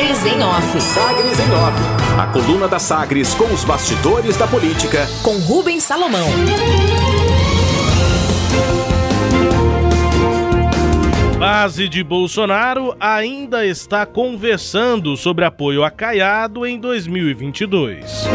Sagres em Off. Sagres em Off. A coluna da Sagres com os bastidores da política. Com Rubens Salomão. Base de Bolsonaro ainda está conversando sobre apoio a Caiado em 2022.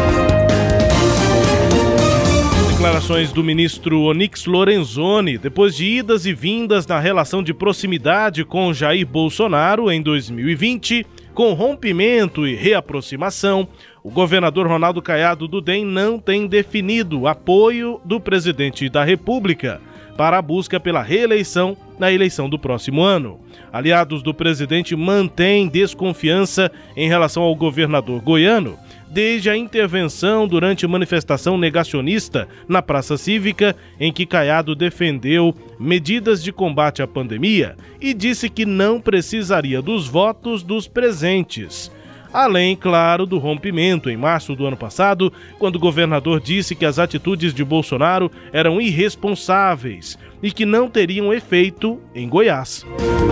Declarações do ministro Onyx Lorenzoni, depois de idas e vindas na relação de proximidade com Jair Bolsonaro em 2020, com rompimento e reaproximação, o governador Ronaldo Caiado do DEM não tem definido apoio do presidente da República para a busca pela reeleição na eleição do próximo ano. Aliados do presidente mantêm desconfiança em relação ao governador goiano desde a intervenção durante manifestação negacionista na Praça Cívica, em que Caiado defendeu medidas de combate à pandemia e disse que não precisaria dos votos dos presentes. Além, claro, do rompimento em março do ano passado, quando o governador disse que as atitudes de Bolsonaro eram irresponsáveis e que não teriam efeito em Goiás.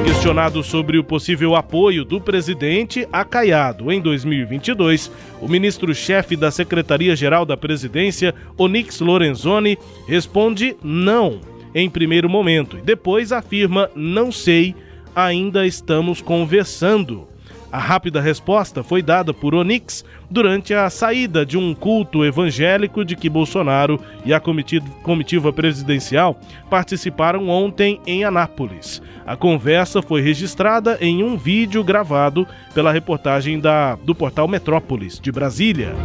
Questionado sobre o possível apoio do presidente a Caiado em 2022, o ministro-chefe da Secretaria-Geral da Presidência, Onyx Lorenzoni, responde não em primeiro momento e depois afirma não sei, ainda estamos conversando. A rápida resposta foi dada por Onix durante a saída de um culto evangélico de que Bolsonaro e a comitiva presidencial participaram ontem em Anápolis. A conversa foi registrada em um vídeo gravado pela reportagem da, do portal Metrópolis, de Brasília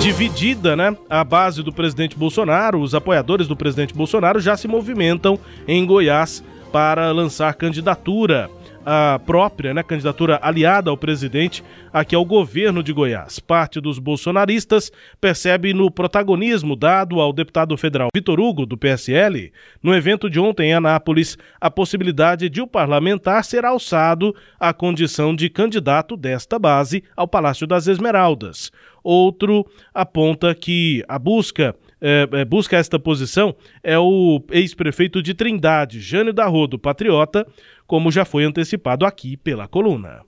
dividida, né? A base do presidente Bolsonaro, os apoiadores do presidente Bolsonaro já se movimentam em Goiás para lançar candidatura a própria né, candidatura aliada ao presidente aqui ao governo de Goiás. Parte dos bolsonaristas percebe no protagonismo dado ao deputado federal Vitor Hugo, do PSL, no evento de ontem em Anápolis, a possibilidade de o parlamentar ser alçado à condição de candidato desta base ao Palácio das Esmeraldas. Outro aponta que a busca é, é, busca esta posição é o ex-prefeito de Trindade, Jânio da Rodo, patriota, como já foi antecipado aqui pela coluna.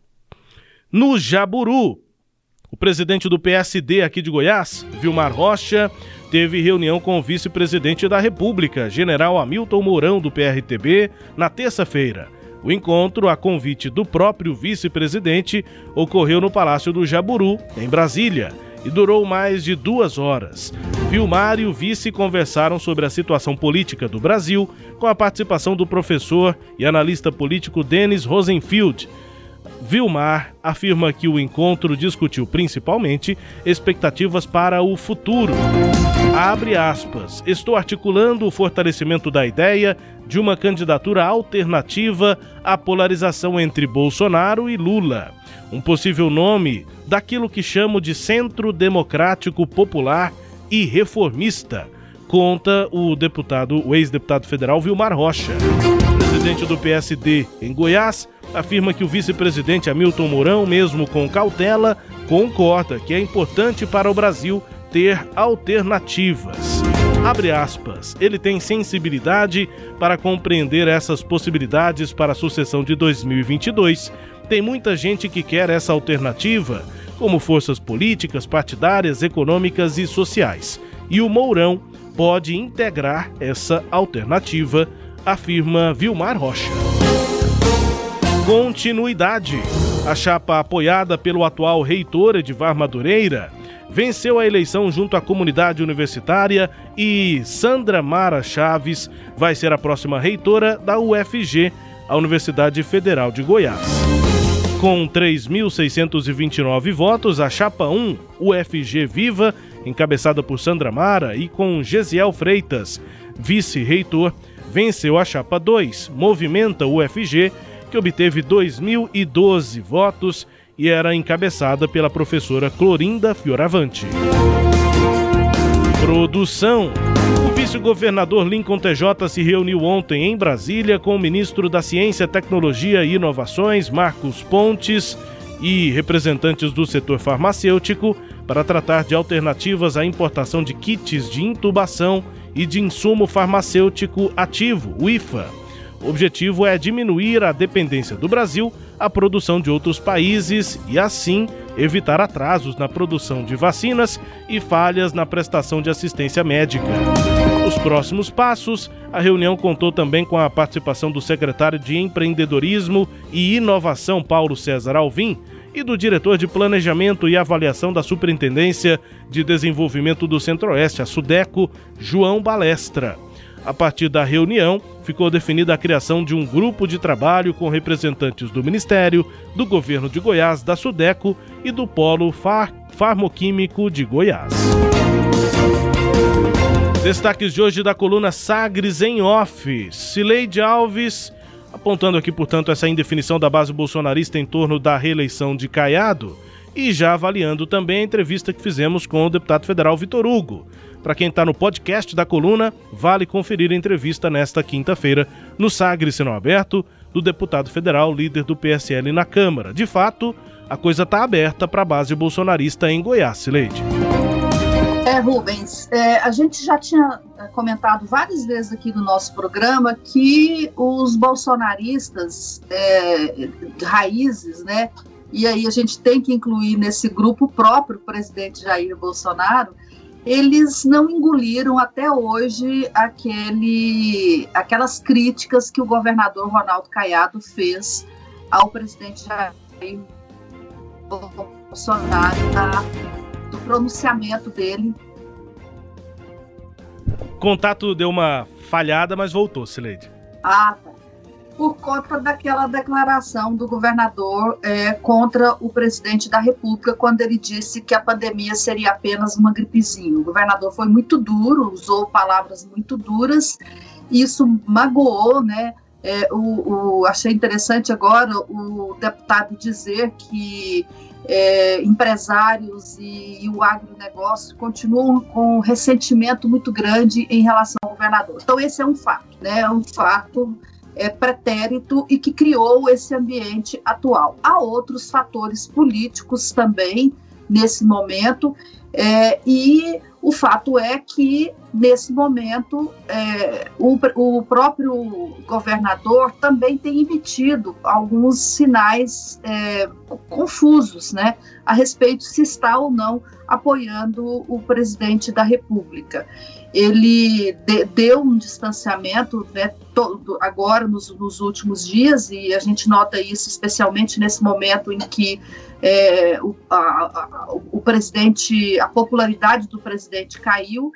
No Jaburu, o presidente do PSD aqui de Goiás, Vilmar Rocha, teve reunião com o vice-presidente da República, general Hamilton Mourão, do PRTB, na terça-feira. O encontro, a convite do próprio vice-presidente, ocorreu no Palácio do Jaburu, em Brasília e durou mais de duas horas. Vilmar e o vice conversaram sobre a situação política do Brasil, com a participação do professor e analista político Denis Rosenfield. Vilmar afirma que o encontro discutiu principalmente expectativas para o futuro. Abre aspas. Estou articulando o fortalecimento da ideia de uma candidatura alternativa à polarização entre Bolsonaro e Lula um possível nome daquilo que chamo de Centro Democrático Popular e Reformista, conta o deputado, o ex-deputado federal Vilmar Rocha. O presidente do PSD em Goiás afirma que o vice-presidente Hamilton Mourão, mesmo com cautela, concorda que é importante para o Brasil ter alternativas. Abre aspas. Ele tem sensibilidade para compreender essas possibilidades para a sucessão de 2022 tem muita gente que quer essa alternativa, como forças políticas, partidárias, econômicas e sociais. E o Mourão pode integrar essa alternativa, afirma Vilmar Rocha. Continuidade. A chapa apoiada pelo atual reitor Edivar Madureira venceu a eleição junto à comunidade universitária e Sandra Mara Chaves vai ser a próxima reitora da UFG, a Universidade Federal de Goiás. Com 3.629 votos, a chapa 1, UFG Viva, encabeçada por Sandra Mara, e com Gesiel Freitas, vice-reitor, venceu a chapa 2, Movimenta UFG, que obteve 2.012 votos e era encabeçada pela professora Clorinda Fioravante. Produção vice-governador Lincoln TJ se reuniu ontem em Brasília com o ministro da Ciência, Tecnologia e Inovações, Marcos Pontes, e representantes do setor farmacêutico para tratar de alternativas à importação de kits de intubação e de insumo farmacêutico ativo, o IFA. O objetivo é diminuir a dependência do Brasil à produção de outros países e, assim, evitar atrasos na produção de vacinas e falhas na prestação de assistência médica. Nos próximos passos, a reunião contou também com a participação do secretário de Empreendedorismo e Inovação, Paulo César Alvim, e do diretor de Planejamento e Avaliação da Superintendência de Desenvolvimento do Centro-Oeste, a SUDECO, João Balestra. A partir da reunião, ficou definida a criação de um grupo de trabalho com representantes do Ministério, do Governo de Goiás, da SUDECO e do Polo Far Farmoquímico de Goiás. Destaques de hoje da coluna Sagres em Off. Cileide Alves, apontando aqui, portanto, essa indefinição da base bolsonarista em torno da reeleição de Caiado e já avaliando também a entrevista que fizemos com o deputado federal Vitor Hugo. Para quem está no podcast da coluna, vale conferir a entrevista nesta quinta-feira no Sagres Sinal Aberto do deputado federal, líder do PSL na Câmara. De fato, a coisa está aberta para a base bolsonarista em Goiás, Leite. É, Rubens, é, a gente já tinha é, comentado várias vezes aqui no nosso programa que os bolsonaristas é, raízes, né, e aí a gente tem que incluir nesse grupo o próprio presidente Jair Bolsonaro, eles não engoliram até hoje aquele, aquelas críticas que o governador Ronaldo Caiado fez ao presidente Jair Bolsonaro, tá? do pronunciamento dele. O contato deu uma falhada, mas voltou, Sileide. Ah, tá por conta daquela declaração do governador é, contra o presidente da República, quando ele disse que a pandemia seria apenas uma gripezinha. O governador foi muito duro, usou palavras muito duras, e isso magoou, né? É, o, o, achei interessante agora o deputado dizer que é, empresários e, e, o agronegócio continuam com um ressentimento muito grande em relação ao governador. Então, esse é um fato, né? É um fato é, pretérito e que criou esse ambiente atual. Há outros fatores políticos também nesse momento, é, e o fato é que, nesse momento, é, o, o, próprio governador também tem emitido alguns sinais é, confusos né, a respeito se está ou não apoiando o presidente da República ele de, deu um distanciamento né, todo, agora nos, nos, últimos dias, e a gente nota isso especialmente nesse momento em que é, o, a, a, o presidente, a popularidade do presidente caiu,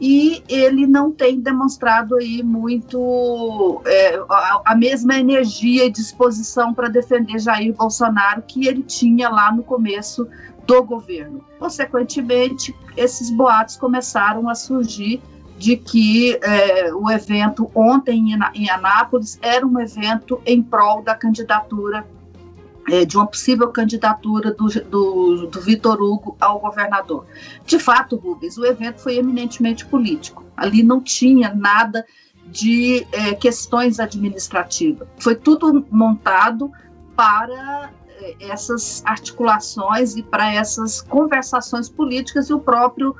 e ele não tem demonstrado aí muito é, a, a, mesma energia e disposição para defender Jair Bolsonaro que ele tinha lá no começo do governo. Consequentemente, esses boatos começaram a surgir de que é, o evento ontem em, Anápolis era um evento em prol da candidatura, é, de uma possível candidatura do, do, do Vitor Hugo ao governador. De fato, Rubens, o evento foi eminentemente político. Ali não tinha nada de é, questões administrativas. Foi tudo montado para essas articulações e para essas conversações políticas e o próprio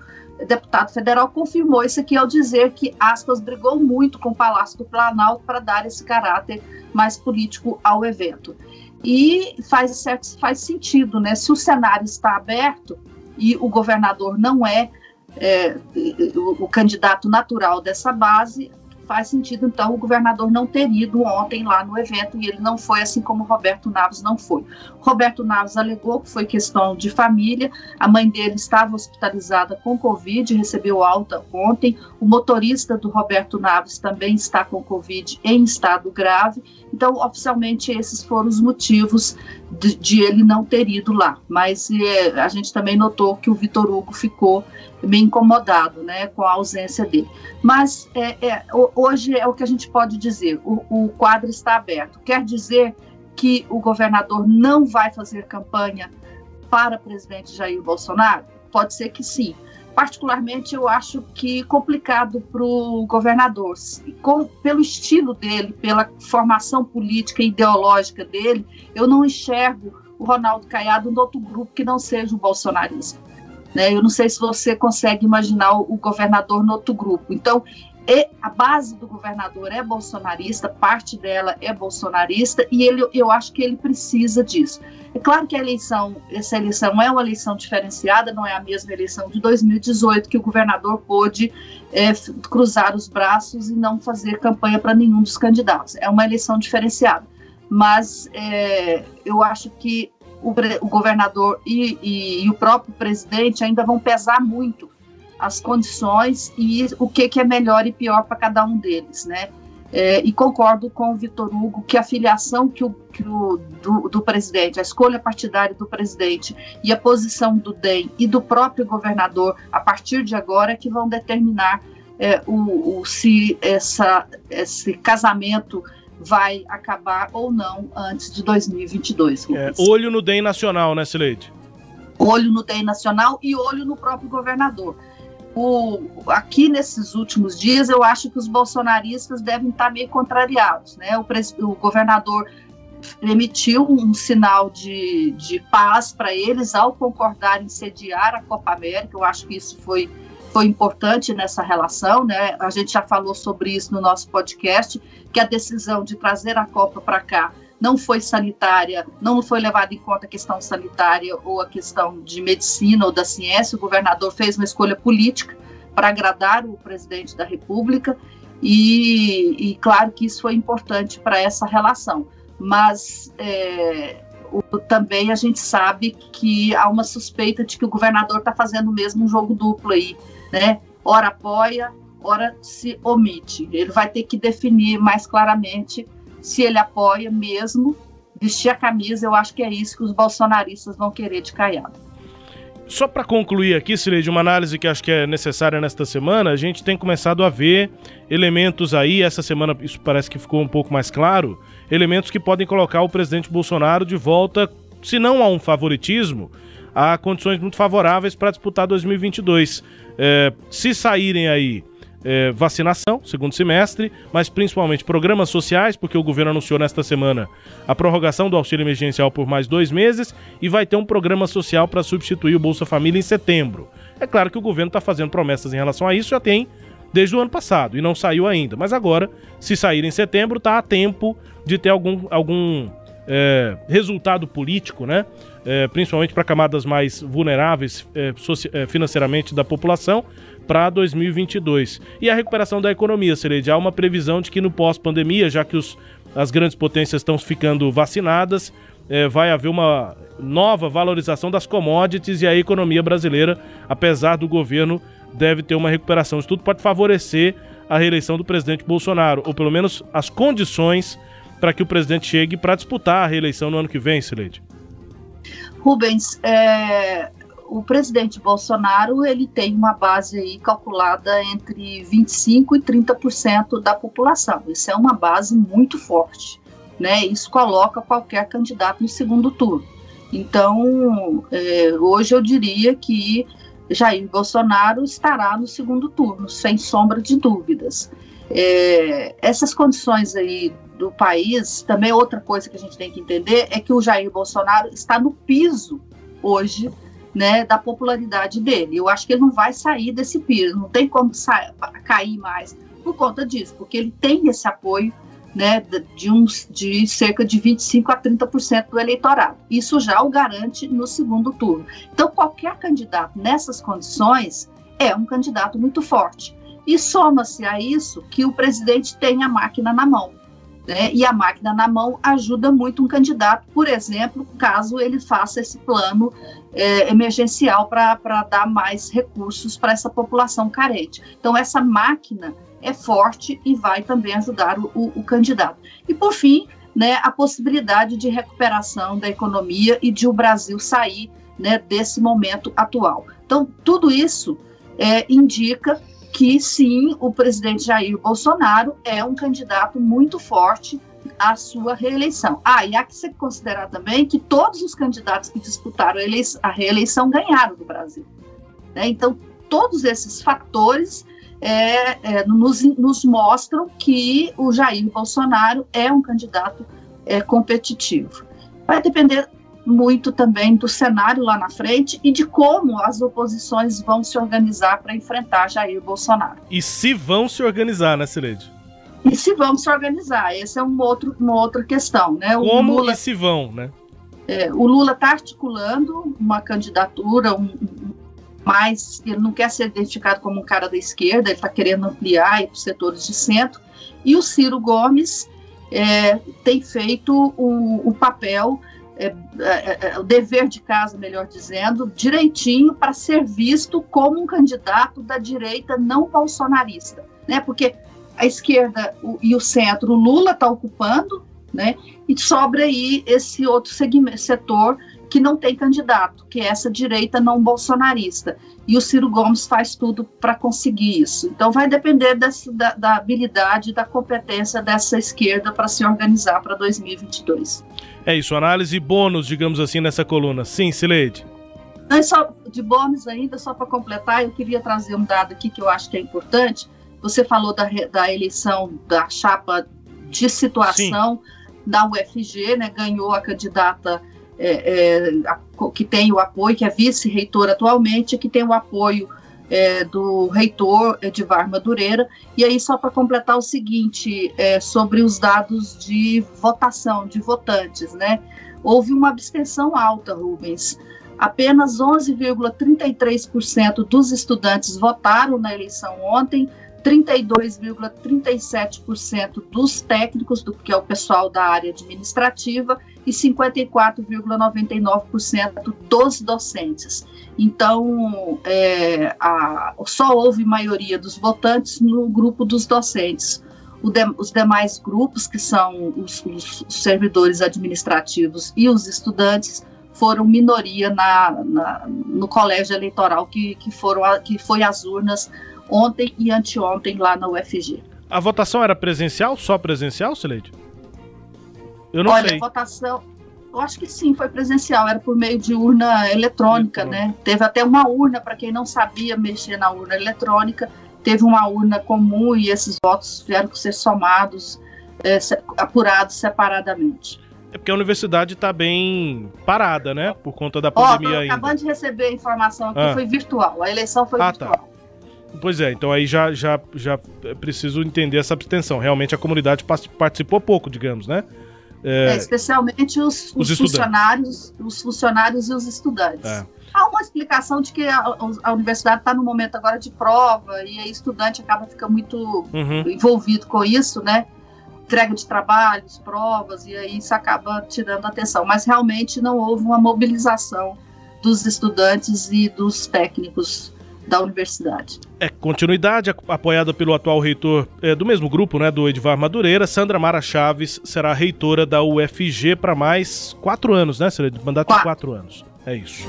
deputado federal confirmou isso aqui ao dizer que Aspas brigou muito com o Palácio do Planalto para dar esse caráter mais político ao evento. E faz, certo, faz sentido, né? Se o cenário está aberto e o governador não é, é o, o candidato natural dessa base, faz sentido, então, o governador não ter ido ontem lá no evento e ele não foi, assim como Roberto Naves não foi. Roberto Naves alegou que foi questão de família, a mãe dele estava hospitalizada com Covid, recebeu alta ontem, o motorista do Roberto Naves também está com Covid em estado grave, então, oficialmente, esses foram os motivos de, de ele não ter ido lá, mas é, a gente também notou que o Vitor Hugo ficou meio incomodado né, com a ausência dele. Mas é, é, hoje é o que a gente pode dizer: o, o quadro está aberto. Quer dizer que o governador não vai fazer campanha para presidente Jair Bolsonaro? Pode ser que sim. Particularmente, eu acho que complicado para o governador, com, pelo estilo dele, pela formação política e ideológica dele, eu não enxergo o Ronaldo Caiado no outro grupo que não seja o bolsonarismo. Né? Eu não sei se você consegue imaginar o, governador no outro grupo. Então, e a base do governador é bolsonarista, parte dela é bolsonarista, e ele, eu acho que ele precisa disso. É claro que a eleição, essa eleição é uma eleição diferenciada, não é a mesma eleição de 2018, que o governador pôde é, cruzar os braços e não fazer campanha para nenhum dos candidatos. É uma eleição diferenciada. Mas é, eu acho que o, o governador e, e, e o próprio presidente ainda vão pesar muito as condições e o que, que é melhor e pior para cada um deles, né? É, e concordo com o Vitor Hugo que a filiação que o, que o do, do, presidente, a escolha partidária do presidente e a posição do DEM e do próprio governador a partir de agora é que vão determinar é, o, o, se essa, esse casamento vai acabar ou não antes de 2022. É, olho no DEM nacional, né, Sileide? Olho no DEM nacional e olho no próprio governador o, aqui nesses últimos dias, eu acho que os bolsonaristas devem estar meio contrariados. Né? O, o governador emitiu um sinal de, de paz para eles ao concordar em sediar a Copa América. Eu acho que isso foi, foi importante nessa relação. Né? A gente já falou sobre isso no nosso podcast, que a decisão de trazer a Copa para cá não foi sanitária, não foi levada em conta a questão sanitária ou a questão de medicina ou da ciência. O governador fez uma escolha política para agradar o presidente da República e, e claro que isso foi importante para essa relação. Mas é, o, também a gente sabe que há uma suspeita de que o governador está fazendo mesmo um jogo duplo aí, né? Ora apoia, ora se omite. Ele vai ter que definir mais claramente se ele apoia mesmo vestir a camisa, eu acho que é isso que os bolsonaristas vão querer de Caiado. Só para concluir aqui, de uma análise que acho que é necessária nesta semana, a gente tem começado a ver elementos aí, essa semana isso parece que ficou um pouco mais claro, elementos que podem colocar o presidente Bolsonaro de volta, se não a um favoritismo, a condições muito favoráveis para disputar 2022. É, se saírem aí é, vacinação, segundo semestre, mas principalmente programas sociais, porque o governo anunciou nesta semana a prorrogação do auxílio emergencial por mais dois meses e vai ter um programa social para substituir o Bolsa Família em setembro. É claro que o governo está fazendo promessas em relação a isso, já tem desde o ano passado e não saiu ainda, mas agora, se sair em setembro, está a tempo de ter algum, algum é, resultado político, né? É, principalmente para camadas mais vulneráveis é, é financeiramente da população, para 2022. E a recuperação da economia, Cereja, há uma previsão de que no pós-pandemia, já que os, as grandes potências estão ficando vacinadas, é, vai haver uma nova valorização das commodities e a economia brasileira, apesar do governo, deve ter uma recuperação. Isso tudo pode favorecer a reeleição do presidente Bolsonaro, ou pelo menos as condições para que o presidente chegue para disputar a reeleição no ano que vem, Sileide. Rubens, é, o presidente Bolsonaro ele tem uma base aí calculada entre 25 e 30% da população. Isso é uma base muito forte, né? Isso coloca qualquer candidato no segundo turno. Então, é, hoje eu diria que Jair Bolsonaro estará no segundo turno, sem sombra de dúvidas. É, essas condições aí do país, também outra coisa que a gente tem que entender é que o Jair Bolsonaro está no piso hoje né, da popularidade dele. Eu acho que ele não vai sair desse piso, não tem como cair mais por conta disso, porque ele tem esse apoio né, de, uns, de cerca de 25% a 30% do eleitorado. Isso já o garante no segundo turno. Então, qualquer candidato nessas condições é um candidato muito forte. E soma-se a isso que o presidente tem a máquina na mão. Né? E a máquina na mão ajuda muito um candidato, por exemplo, caso ele faça esse plano é, emergencial para dar mais recursos para essa população carente. Então, essa máquina é forte e vai também ajudar o, o, o candidato. E, por fim, né, a possibilidade de recuperação da economia e de o Brasil sair né, desse momento atual. Então, tudo isso é, indica que sim, o presidente Jair Bolsonaro é um candidato muito forte à sua reeleição. Ah, e há que se considerar também que todos os candidatos que disputaram a, reeleição ganharam do Brasil. Né? Então, todos esses fatores é, é, nos, nos, mostram que o Jair Bolsonaro é um candidato é, competitivo. Vai depender muito também do cenário lá na frente e de como as oposições vão se organizar para enfrentar Jair Bolsonaro. E se vão se organizar, né, Cileide? E se vão se organizar, essa é um outro, uma outra questão, né? O como Lula, e se vão, né? É, o Lula está articulando uma candidatura, um, mas ele não quer ser identificado como um cara da esquerda, ele está querendo ampliar para os setores de centro. E o Ciro Gomes é, tem feito o, o papel, é, é, é, o dever de casa, melhor dizendo, direitinho para ser visto como um candidato da direita não bolsonarista. Né? Porque a esquerda e o centro, o Lula está ocupando, né? E sobra aí esse outro segmento, setor que não tem candidato, que é essa direita não bolsonarista. E o Ciro Gomes faz tudo para conseguir isso. Então vai depender dessa, da, da habilidade, da competência dessa esquerda para se organizar para 2022. É isso, análise bônus, digamos assim, nessa coluna. Sim, Sileide. Não, só de bônus ainda, só para completar, eu queria trazer um dado aqui que eu acho que é importante. Você falou da, da eleição da chapa de situação Sim. da UFG, né? Ganhou a candidata é, é, a, que tem o apoio, que é vice-reitor atualmente, que tem o apoio é, do reitor Edivar Madureira. E aí, só para completar o seguinte, é, sobre os dados de votação, de votantes, né? Houve uma abstenção alta, Rubens. Apenas 11,33% dos estudantes votaram na eleição ontem, 32,37% dos técnicos, do que é o pessoal da área administrativa, e 54,99% dos docentes. Então, é, a, só houve maioria dos votantes no grupo dos docentes. De, os demais grupos, que são os, os, servidores administrativos e os estudantes, foram minoria na, na, no colégio eleitoral que, que, foram, que foi às urnas ontem e anteontem lá na UFG. A votação era presencial, só presencial, Sileide? Eu não Olha, sei. a votação, eu acho que sim, foi presencial, era por meio de urna eletrônica, né? Teve até uma urna, para quem não sabia mexer na urna eletrônica, teve uma urna comum e esses votos tiveram que ser somados, é, apurados separadamente. É porque a universidade está bem parada, né? Por conta da pandemia oh, ainda. Acabando de receber a informação aqui, ah. foi virtual. A eleição foi ah, tá. virtual. Tá. Pois é, então aí já, já, já preciso entender essa abstenção. Realmente a comunidade participou pouco, digamos, né? É, é, especialmente os, os, os funcionários, os funcionários e os estudantes. É. Há uma explicação de que a, a universidade está no momento agora de prova e aí estudante acaba ficando muito uhum. envolvido com isso, né? Entrega de trabalhos, provas, e aí isso acaba tirando atenção. Mas realmente não houve uma mobilização dos estudantes e dos técnicos da universidade. É, continuidade apoiada pelo atual reitor é, do mesmo grupo, né, do Edvar Madureira, Sandra Mara Chaves será reitora da UFG para mais quatro anos, né, Será de mandato quatro. de quatro anos. É isso.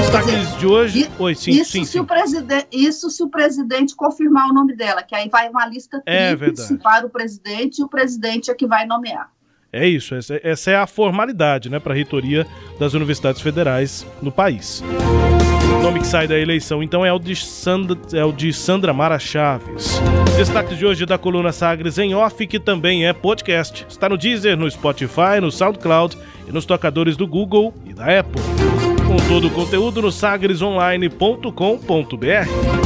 Destaques de hoje. E, Oi, sim, isso, sim, se sim. O presidente, isso se o presidente confirmar o nome dela, que aí vai uma lista é para o presidente e o presidente é que vai nomear. É isso, essa, essa é a formalidade né, para a reitoria das universidades federais no país. O nome que sai da eleição, então, é o de Sandra, é o de Sandra Mara Chaves. Destaques de hoje da coluna Sagres em off, que também é podcast. Está no Deezer, no Spotify, no SoundCloud e nos tocadores do Google e da Apple. Com todo o conteúdo no sagresonline.com.br.